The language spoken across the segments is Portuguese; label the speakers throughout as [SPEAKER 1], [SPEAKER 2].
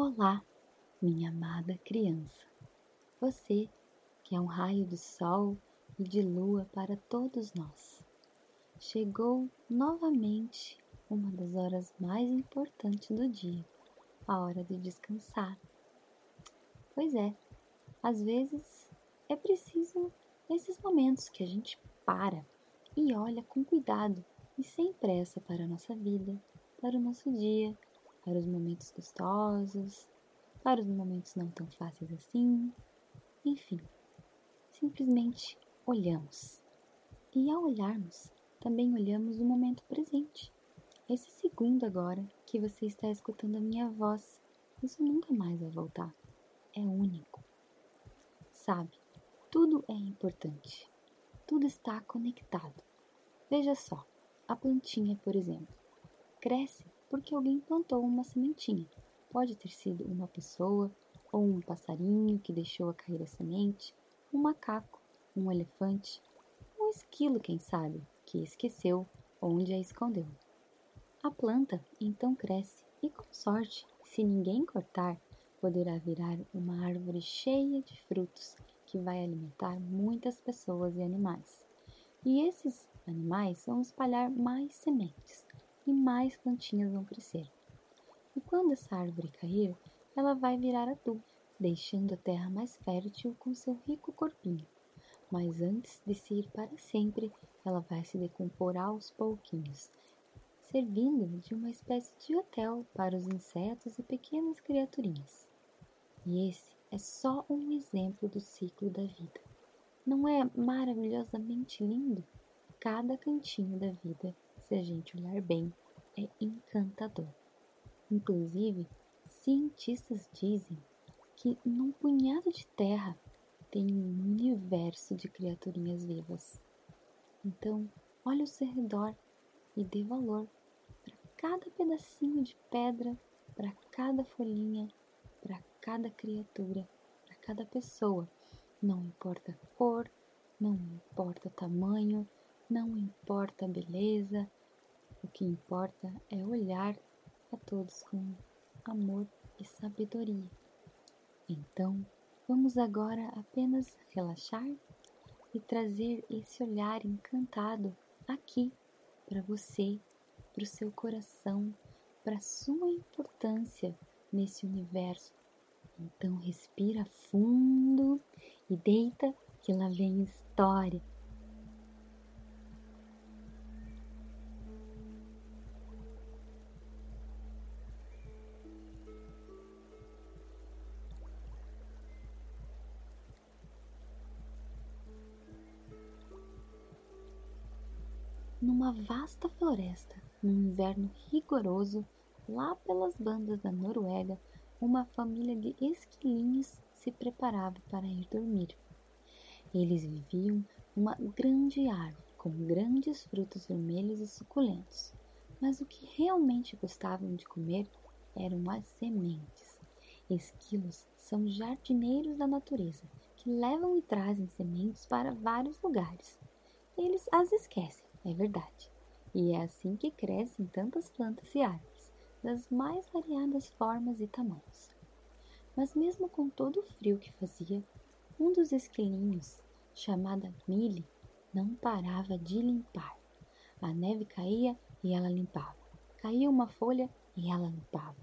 [SPEAKER 1] Olá, minha amada criança. Você que é um raio de sol e de lua para todos nós. Chegou novamente uma das horas mais importantes do dia, a hora de descansar. Pois é, às vezes é preciso esses momentos que a gente para e olha com cuidado e sem pressa para a nossa vida, para o nosso dia, para os momentos gostosos, para os momentos não tão fáceis assim, enfim, simplesmente olhamos. E ao olharmos, também olhamos o momento presente. Esse segundo agora que você está escutando a minha voz, isso nunca mais vai voltar. É único. Sabe, tudo é importante. Tudo está conectado. Veja só, a plantinha, por exemplo, cresce porque alguém plantou uma sementinha. Pode ter sido uma pessoa ou um passarinho que deixou a cair a semente, um macaco, um elefante, um esquilo, quem sabe, que esqueceu onde a escondeu. A planta então cresce e, com sorte, se ninguém cortar, poderá virar uma árvore cheia de frutos que vai alimentar muitas pessoas e animais. E esses animais vão espalhar mais sementes e mais plantinhas vão crescer. E quando essa árvore cair, ela vai virar adubo, deixando a terra mais fértil com seu rico corpinho. Mas antes de se ir para sempre, ela vai se decompor aos pouquinhos, servindo de uma espécie de hotel para os insetos e pequenas criaturinhas. E esse é só um exemplo do ciclo da vida. Não é maravilhosamente lindo? Cada cantinho da vida, se a gente olhar bem, é encantador. Inclusive, cientistas dizem que num punhado de terra tem um universo de criaturinhas vivas. Então, olhe ao seu redor e dê valor cada pedacinho de pedra, para cada folhinha, para cada criatura, para cada pessoa. Não importa a cor, não importa o tamanho, não importa a beleza, o que importa é olhar a todos com amor e sabedoria. Então, vamos agora apenas relaxar e trazer esse olhar encantado aqui para você para o seu coração, para a sua importância nesse universo. Então respira fundo e deita que lá vem história. Vasta floresta, num inverno rigoroso, lá pelas bandas da Noruega, uma família de esquilinhos se preparava para ir dormir. Eles viviam numa grande árvore com grandes frutos vermelhos e suculentos, mas o que realmente gostavam de comer eram as sementes. Esquilos são jardineiros da natureza que levam e trazem sementes para vários lugares. Eles as esquecem, é verdade, e é assim que crescem tantas plantas e árvores, das mais variadas formas e tamanhos. Mas mesmo com todo o frio que fazia, um dos esquilinhos, chamada Millie, não parava de limpar. A neve caía e ela limpava. Caía uma folha e ela limpava.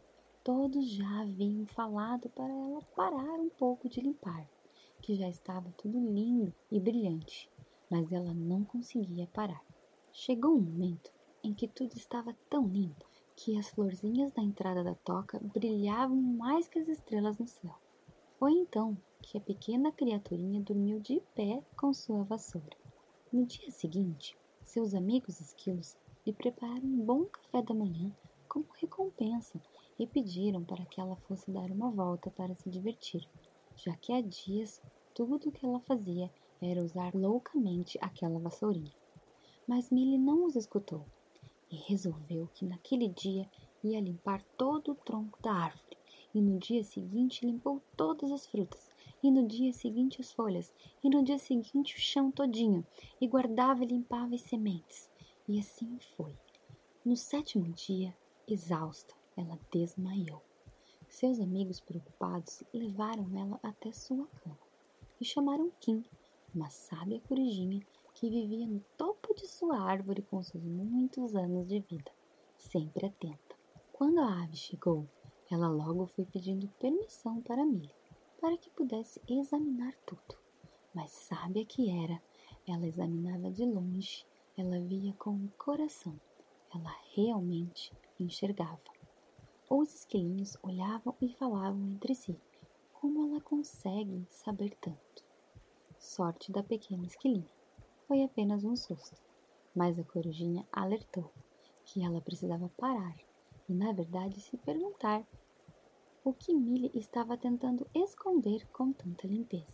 [SPEAKER 1] Todos já haviam falado para ela parar um pouco de limpar, que já estava tudo lindo e brilhante, mas ela não conseguia parar. Chegou um momento em que tudo estava tão lindo que as florzinhas da entrada da toca brilhavam mais que as estrelas no céu. Foi então que a pequena criaturinha dormiu de pé com sua vassoura. No dia seguinte, seus amigos esquilos lhe prepararam um bom café da manhã como recompensa e pediram para que ela fosse dar uma volta para se divertir, já que há dias tudo o que ela fazia era usar loucamente aquela vassourinha. Mas Millie não os escutou e resolveu que naquele dia ia limpar todo o tronco da árvore, e no dia seguinte limpou todas as frutas, e no dia seguinte as folhas, e no dia seguinte o chão todinho, e guardava e limpava as sementes. E assim foi. No sétimo dia, exausta, ela desmaiou. Seus amigos preocupados levaram ela até sua cama e chamaram Kim, uma sábia corujinha que vivia no topo de sua árvore com seus muitos anos de vida, sempre atenta. Quando a ave chegou, ela logo foi pedindo permissão para Millie, para que pudesse examinar tudo. Mas sábia que era, ela examinava de longe, ela via com o coração, ela realmente enxergava. Os esquilinhos olhavam e falavam entre si. Como ela consegue saber tanto? Sorte da pequena esquilinha. Foi apenas um susto, mas a corujinha alertou que ela precisava parar e, na verdade, se perguntar o que Millie estava tentando esconder com tanta limpeza.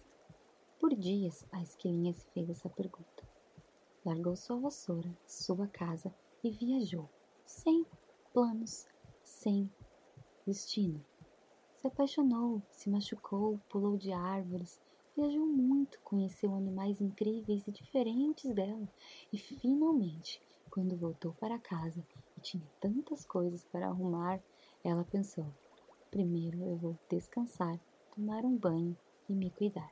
[SPEAKER 1] Por dias, a esquilinha se fez essa pergunta. Largou sua vassoura, sua casa e viajou, sem planos, sem destino. Se apaixonou, se machucou, pulou de árvores, viajou muito, conheceu animais incríveis e diferentes dela e finalmente, quando voltou para casa e tinha tantas coisas para arrumar, ela pensou: primeiro eu vou descansar, tomar um banho e me cuidar.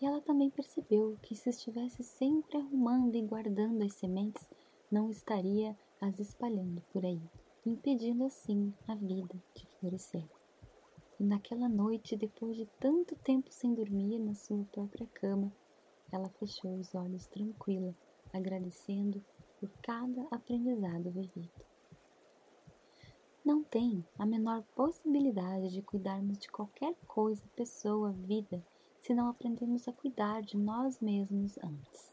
[SPEAKER 1] E ela também percebeu que se estivesse sempre arrumando e guardando as sementes, não estaria as espalhando por aí, impedindo assim a vida de florescer. E naquela noite, depois de tanto tempo sem dormir na sua própria cama, ela fechou os olhos tranquila, agradecendo por cada aprendizado vivido. Não tem a menor possibilidade de cuidarmos de qualquer coisa, pessoa, vida, se não aprendemos a cuidar de nós mesmos antes.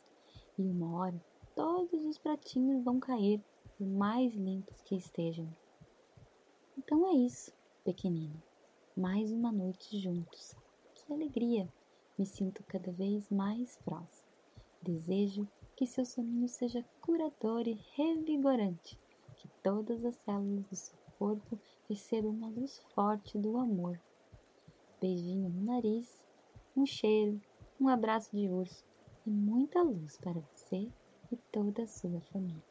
[SPEAKER 1] E uma hora todos os pratinhos vão cair, por mais limpos que estejam. Então é isso, pequenino. Mais uma noite juntos. Que alegria! Me sinto cada vez mais próximo. Desejo que seu soninho seja curador e revigorante, que todas as células do seu corpo recebam uma luz forte do amor. Beijinho no nariz um cheiro, um abraço de urso e muita luz para você e toda a sua família.